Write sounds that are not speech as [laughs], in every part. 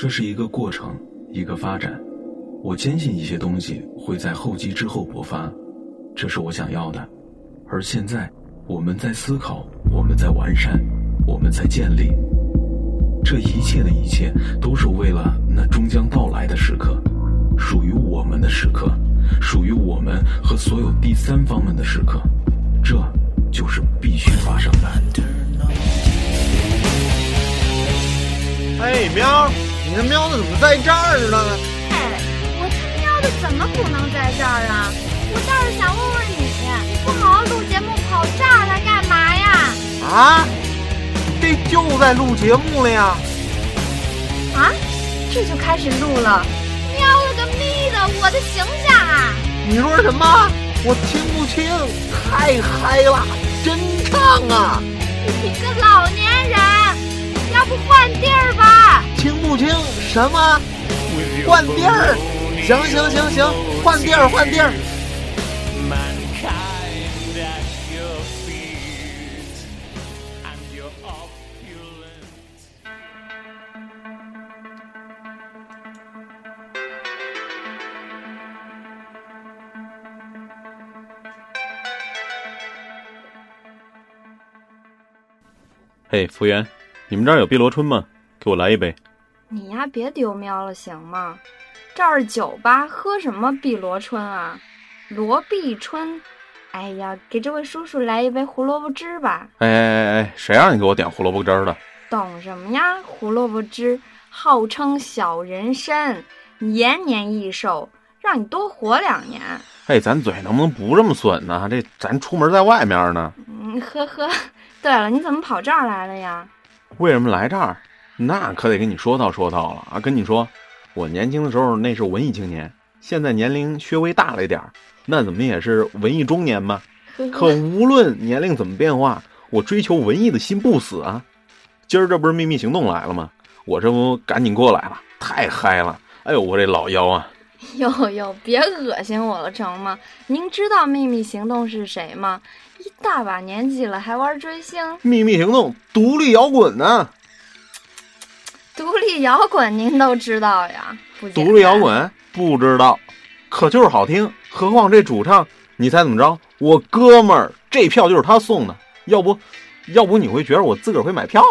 这是一个过程，一个发展。我坚信一些东西会在后继之后勃发，这是我想要的。而现在，我们在思考，我们在完善，我们在建立。这一切的一切，都是为了那终将到来的时刻，属于我们的时刻，属于我们和所有第三方们的时刻。这就是必须发生的。哎，喵，你这喵的怎么在这儿呢？哎，我他喵的怎么不能在这儿啊？我倒是想问问你，你不好好录节目，跑这儿来干嘛呀？啊，这就在录节目了呀！啊，这就开始录了？喵了个咪的，我的形象啊！你说什么？我听不清，太嗨了，真唱啊！你个老年人，要不换地儿吧？听不清什么？换地儿？行行行行，换地儿换地儿。嘿，服务员，你们这儿有碧螺春吗？给我来一杯。你呀，别丢喵了行吗？这儿是酒吧，喝什么碧螺春啊？罗碧春。哎呀，给这位叔叔来一杯胡萝卜汁吧。哎哎哎哎，谁让你给我点胡萝卜汁儿的？懂什么呀？胡萝卜汁号称小人参，延年益寿，让你多活两年。哎，咱嘴能不能不这么损呢？这咱出门在外面呢。嗯，呵呵。对了，你怎么跑这儿来了呀？为什么来这儿？那可得跟你说道说道了啊！跟你说，我年轻的时候那是文艺青年，现在年龄稍微大了一点儿，那怎么也是文艺中年嘛。可无论年龄怎么变化，我追求文艺的心不死啊！今儿这不是秘密行动来了吗？我这不赶紧过来了，太嗨了！哎呦，我这老腰啊！[laughs] 哟哟，别恶心我了成吗？您知道秘密行动是谁吗？一大把年纪了还玩追星？秘密行动，独立摇滚呢？独立摇滚您都知道呀？独立摇滚不知道，可就是好听。何况这主唱，你猜怎么着？我哥们儿，这票就是他送的。要不，要不你会觉得我自个儿会买票？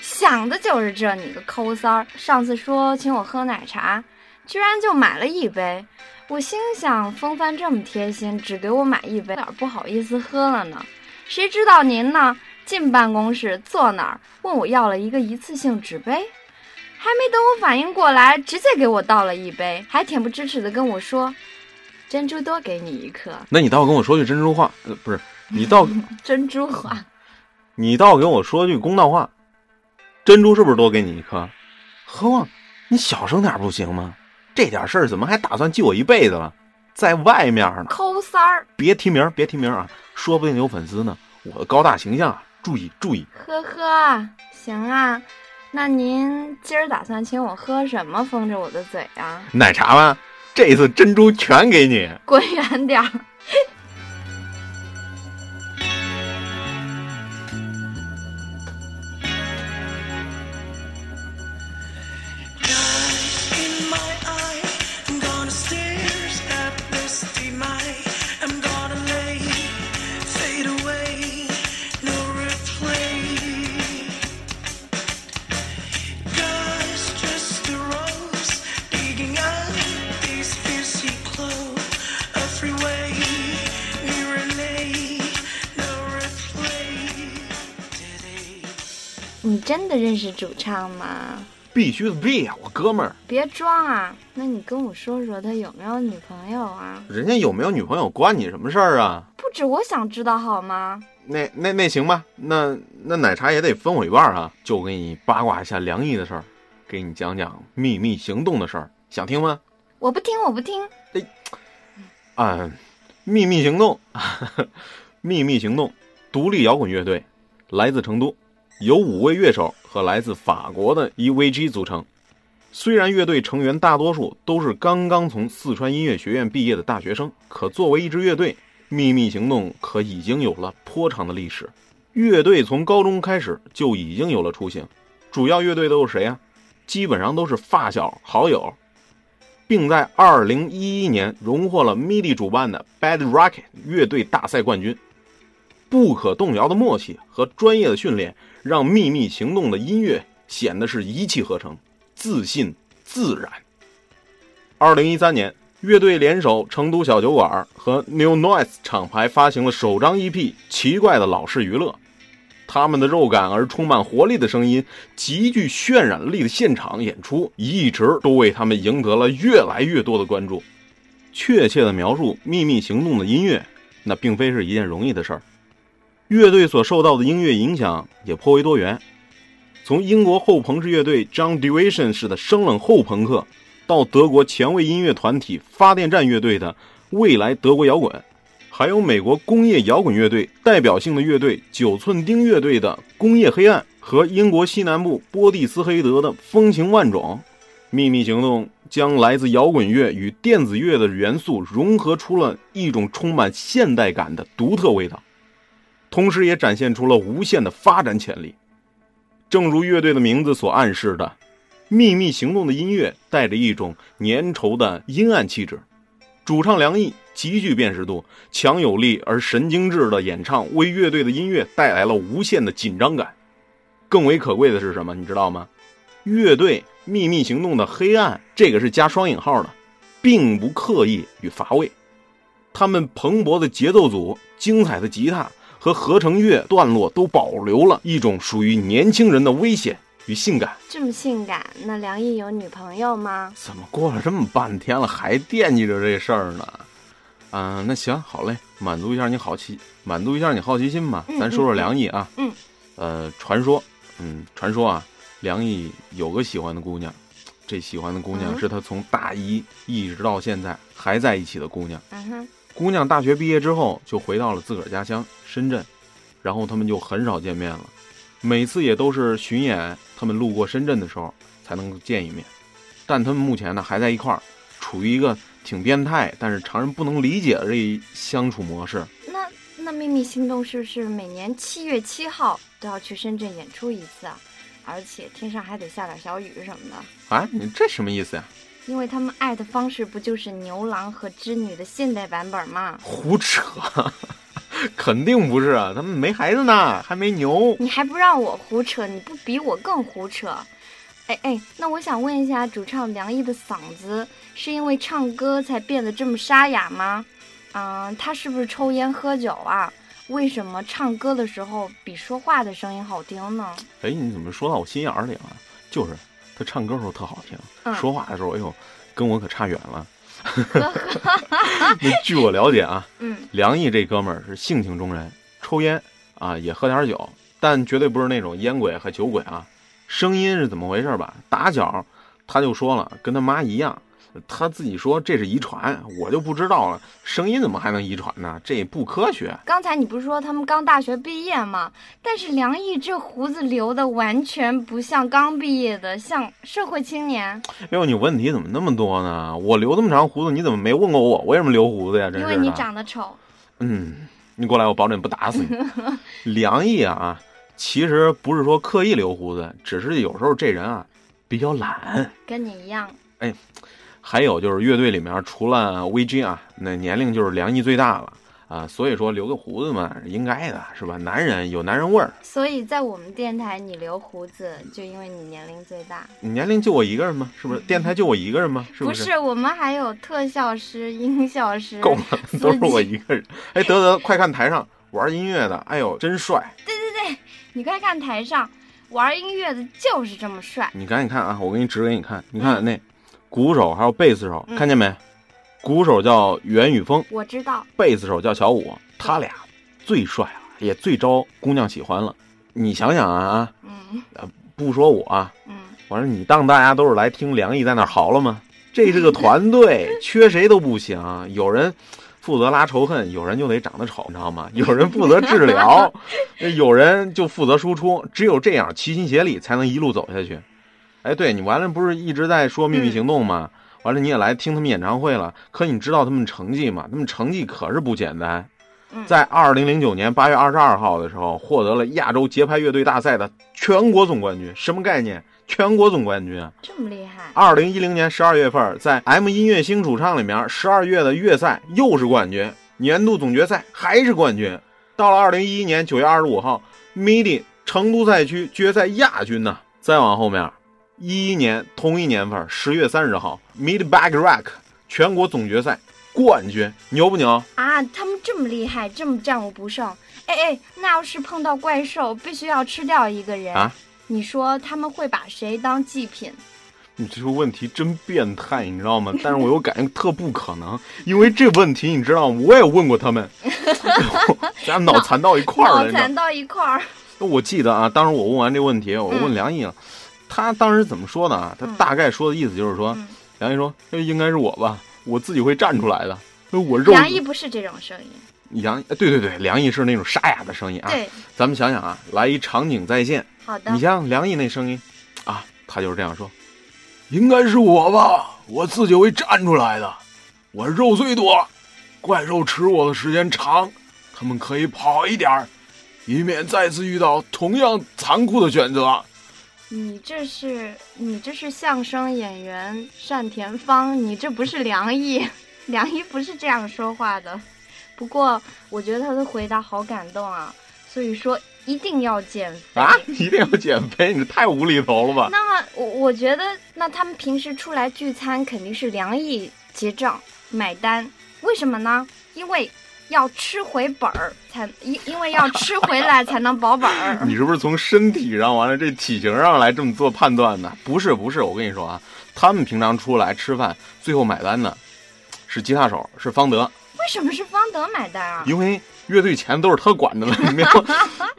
想的就是这，你个抠三儿！上次说请我喝奶茶，居然就买了一杯。我心想，风帆这么贴心，只给我买一杯，哪不好意思喝了呢？谁知道您呢？进办公室坐那儿，问我要了一个一次性纸杯，还没等我反应过来，直接给我倒了一杯，还恬不知耻的跟我说：“珍珠多给你一颗。”那你倒跟我说句珍珠话，呃，不是你倒 [laughs] 珍珠话，[laughs] 你倒跟我说句公道话，珍珠是不是多给你一颗？何况你小声点不行吗？这点事儿怎么还打算记我一辈子了？在外面呢，抠三儿，别提名，别提名啊！说不定有粉丝呢。我的高大形象啊，注意注意。呵呵，行啊，那您今儿打算请我喝什么，封着我的嘴啊？奶茶吗？这次珍珠全给你。滚远点儿。你真的认识主唱吗？必须的必呀，我哥们儿。别装啊！那你跟我说说他有没有女朋友啊？人家有没有女朋友关你什么事儿啊？不止我想知道好吗？那那那行吧，那那奶茶也得分我一半啊！就给你八卦一下梁毅的事儿，给你讲讲秘密行动的事儿，想听吗？我不听，我不听。哎，啊，秘密行动，[laughs] 秘密行动，独立摇滚乐队，来自成都。由五位乐手和来自法国的 EVG 组成。虽然乐队成员大多数都是刚刚从四川音乐学院毕业的大学生，可作为一支乐队，秘密行动可已经有了颇长的历史。乐队从高中开始就已经有了雏形。主要乐队都是谁啊？基本上都是发小好友，并在2011年荣获了 MIDI 主办的 Bad Rocket 乐队大赛冠军。不可动摇的默契和专业的训练，让秘密行动的音乐显得是一气呵成、自信自然。2013年，乐队联手成都小酒馆和 New Noise 厂牌发行了首张 EP《奇怪的老式娱乐》。他们的肉感而充满活力的声音，极具渲染力的现场演出，一直都为他们赢得了越来越多的关注。确切的描述秘密行动的音乐，那并非是一件容易的事儿。乐队所受到的音乐影响也颇为多元，从英国后朋克乐队 John Division 式的生冷后朋克，到德国前卫音乐团体发电站乐队的未来德国摇滚，还有美国工业摇滚乐队代表性的乐队九寸钉乐队的工业黑暗，和英国西南部波蒂斯黑德的风情万种。秘密行动将来自摇滚乐与电子乐的元素融合出了一种充满现代感的独特味道。同时，也展现出了无限的发展潜力。正如乐队的名字所暗示的，秘密行动的音乐带着一种粘稠的阴暗气质。主唱梁毅极具辨识度，强有力而神经质的演唱为乐队的音乐带来了无限的紧张感。更为可贵的是什么？你知道吗？乐队秘密行动的黑暗，这个是加双引号的，并不刻意与乏味。他们蓬勃的节奏组、精彩的吉他。和合成乐段落都保留了一种属于年轻人的危险与性感。这么性感，那梁毅有女朋友吗？怎么过了这么半天了，还惦记着这事儿呢？啊，那行好嘞，满足一下你好奇，满足一下你好奇心吧。咱说说梁毅啊，嗯，呃，传说，嗯，传说啊，梁毅有个喜欢的姑娘，这喜欢的姑娘是他从大一一直到现在还在一起的姑娘。嗯哼。姑娘大学毕业之后就回到了自个儿家乡深圳，然后他们就很少见面了，每次也都是巡演，他们路过深圳的时候才能见一面。但他们目前呢还在一块儿，处于一个挺变态，但是常人不能理解的这一相处模式。那那秘密行动是不是每年七月七号都要去深圳演出一次啊？而且天上还得下点小雨什么的？啊，你这什么意思呀？因为他们爱的方式不就是牛郎和织女的现代版本吗？胡扯，[laughs] 肯定不是啊！他们没孩子呢，还没牛。你还不让我胡扯？你不比我更胡扯？哎哎，那我想问一下，主唱梁毅的嗓子是因为唱歌才变得这么沙哑吗？嗯，他是不是抽烟喝酒啊？为什么唱歌的时候比说话的声音好听呢？哎，你怎么说到我心眼里了？就是。他唱歌时候特好听，说话的时候，哎呦，跟我可差远了。[laughs] 那据我了解啊，嗯，梁毅这哥们儿是性情中人，抽烟啊，也喝点酒，但绝对不是那种烟鬼和酒鬼啊。声音是怎么回事吧？打小他就说了，跟他妈一样。他自己说这是遗传，我就不知道了。声音怎么还能遗传呢？这也不科学。刚才你不是说他们刚大学毕业吗？但是梁毅这胡子留的完全不像刚毕业的，像社会青年。哎呦，你问题怎么那么多呢？我留这么长胡子，你怎么没问过我为什么留胡子呀？因为你长得丑。嗯，你过来，我保准不打死你。[laughs] 梁毅啊，其实不是说刻意留胡子，只是有时候这人啊比较懒，跟你一样。哎。还有就是乐队里面除了 VG 啊，那年龄就是梁毅最大了啊，所以说留个胡子嘛，应该的是吧？男人有男人味儿。所以在我们电台，你留胡子就因为你年龄最大。你年龄就我一个人吗？是不是？电台就我一个人吗？是不是？不是，我们还有特效师、音效师。够了，都是我一个人。哎，得得，快看台上玩音乐的，哎呦，真帅！对对对，你快看台上玩音乐的，就是这么帅。你赶紧看啊，我给你指给你看，你看那。鼓手还有贝斯手，看见没？鼓手叫袁宇峰，我知道。贝斯手叫小五，他俩最帅了，也最招姑娘喜欢了。你想想啊，嗯，不说我，嗯，完了你当大家都是来听梁毅在那嚎了吗？这是个团队，[laughs] 缺谁都不行。有人负责拉仇恨，有人就得长得丑，你知道吗？有人负责治疗，[laughs] 有人就负责输出。只有这样齐心协力，才能一路走下去。哎，对你完了不是一直在说秘密行动吗？完了你也来听他们演唱会了，可你知道他们成绩吗？他们成绩可是不简单，在二零零九年八月二十二号的时候获得了亚洲节拍乐队大赛的全国总冠军。什么概念？全国总冠军啊！这么厉害。二零一零年十二月份，在 M 音乐星主唱里面，十二月的月赛又是冠军，年度总决赛还是冠军。到了二零一一年九月二十五号，MIDI 成都赛区决赛亚军呢。再往后面，一一年同一年份十月三十号，MIDI Back Rack 全国总决赛冠军，牛不牛？啊，他们这么厉害，这么战无不胜。哎哎，那要是碰到怪兽，必须要吃掉一个人啊？你说他们会把谁当祭品？你这个问题真变态，你知道吗？但是我又感觉特不可能，[laughs] 因为这问题你知道吗，我也问过他们，[laughs] 咱脑残到一块儿了，脑残到一块儿。我记得啊，当时我问完这问题，我问梁毅了，他当时怎么说的啊？他大概说的意思就是说，梁毅说应该是我吧，我自己会站出来的。我肉。梁毅不是这种声音。杨，对对对，梁毅是那种沙哑的声音啊。对。咱们想想啊，来一场景再现。好的。你像梁毅那声音，啊，他就是这样说。应该是我吧，我自己会站出来的。我肉最多，怪兽吃我的时间长，他们可以跑一点儿，以免再次遇到同样残酷的选择。你这是你这是相声演员单田芳，你这不是梁毅，[laughs] 梁毅不是这样说话的。不过我觉得他的回答好感动啊，所以说。一定要减肥啊！一定要减肥，你太无厘头了吧？那么我我觉得，那他们平时出来聚餐肯定是梁毅结账买单，为什么呢？因为要吃回本儿才，因因为要吃回来才能保本儿。[laughs] 你是不是从身体上完了这体型上来这么做判断的？不是不是，我跟你说啊，他们平常出来吃饭，最后买单的是吉他手，是方德。为什么是方德买单啊？因为。乐队钱都是他管的了，你没有？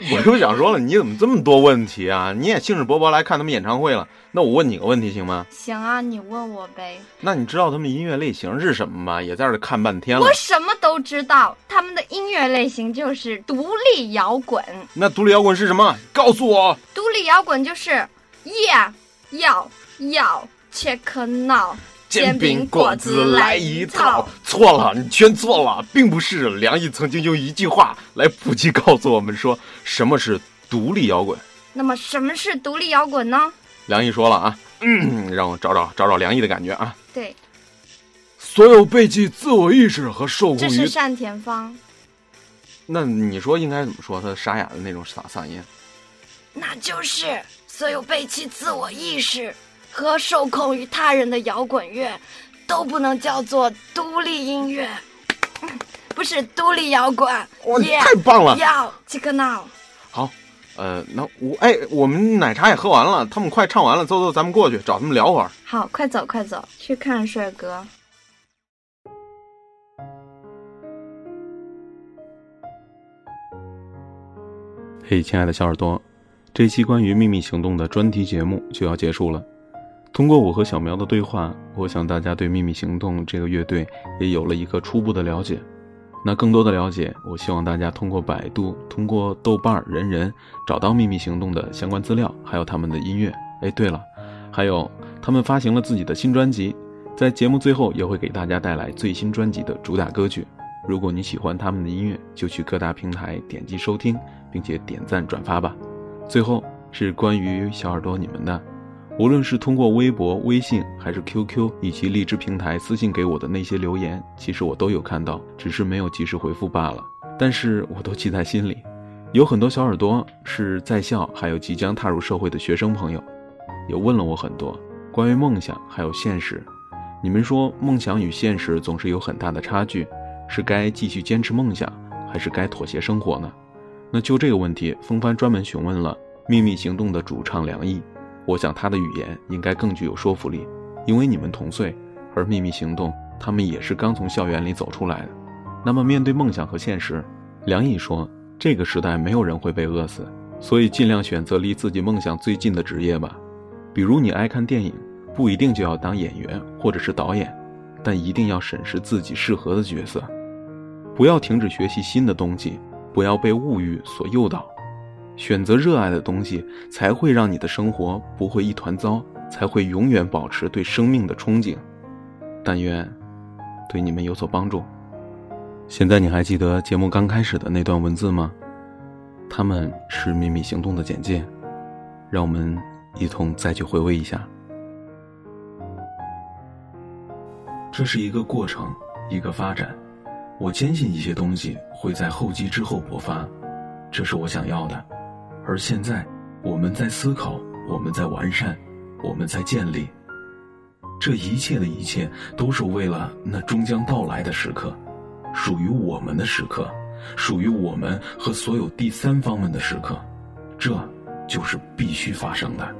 [laughs] 我就想说了，你怎么这么多问题啊？你也兴致勃勃来看他们演唱会了，那我问你个问题行吗？行啊，你问我呗。那你知道他们音乐类型是什么吗？也在这看半天了。我什么都知道，他们的音乐类型就是独立摇滚。那独立摇滚是什么？告诉我。独立摇滚就是，Yeah，要要切克闹。煎饼果子来一套，错了，你全错了，并不是梁毅曾经用一句话来普及告诉我们说什么是独立摇滚。那么什么是独立摇滚呢？梁毅说了啊，让我找找找找梁毅的感觉啊。对，所有背弃自我意识和受控于。这是单田芳。那你说应该怎么说？他沙哑的那种嗓嗓音。那就是所有背弃自我意识。和受控于他人的摇滚乐，都不能叫做独立音乐，不是独立摇滚。哇，太棒了！要这个闹。好，呃，那我哎，我们奶茶也喝完了，他们快唱完了，走走，咱们过去找他们聊会儿。好，快走快走，去看帅哥。嘿，亲爱的小耳朵，这期关于秘密行动的专题节目就要结束了。通过我和小苗的对话，我想大家对秘密行动这个乐队也有了一个初步的了解。那更多的了解，我希望大家通过百度、通过豆瓣、人人找到秘密行动的相关资料，还有他们的音乐。哎，对了，还有他们发行了自己的新专辑，在节目最后也会给大家带来最新专辑的主打歌曲。如果你喜欢他们的音乐，就去各大平台点击收听，并且点赞转发吧。最后是关于小耳朵你们的。无论是通过微博、微信，还是 QQ 以及荔枝平台私信给我的那些留言，其实我都有看到，只是没有及时回复罢了。但是我都记在心里。有很多小耳朵是在校，还有即将踏入社会的学生朋友，也问了我很多关于梦想还有现实。你们说梦想与现实总是有很大的差距，是该继续坚持梦想，还是该妥协生活呢？那就这个问题，风帆专门询问了秘密行动的主唱梁毅。我想他的语言应该更具有说服力，因为你们同岁，而秘密行动他们也是刚从校园里走出来的。那么面对梦想和现实，梁毅说：“这个时代没有人会被饿死，所以尽量选择离自己梦想最近的职业吧。比如你爱看电影，不一定就要当演员或者是导演，但一定要审视自己适合的角色。不要停止学习新的东西，不要被物欲所诱导。”选择热爱的东西，才会让你的生活不会一团糟，才会永远保持对生命的憧憬。但愿对你们有所帮助。现在你还记得节目刚开始的那段文字吗？他们是秘密行动的简介，让我们一同再去回味一下。这是一个过程，一个发展。我坚信一些东西会在厚积之后勃发，这是我想要的。而现在，我们在思考，我们在完善，我们在建立。这一切的一切，都是为了那终将到来的时刻，属于我们的时刻，属于我们和所有第三方们的时刻，这就是必须发生的。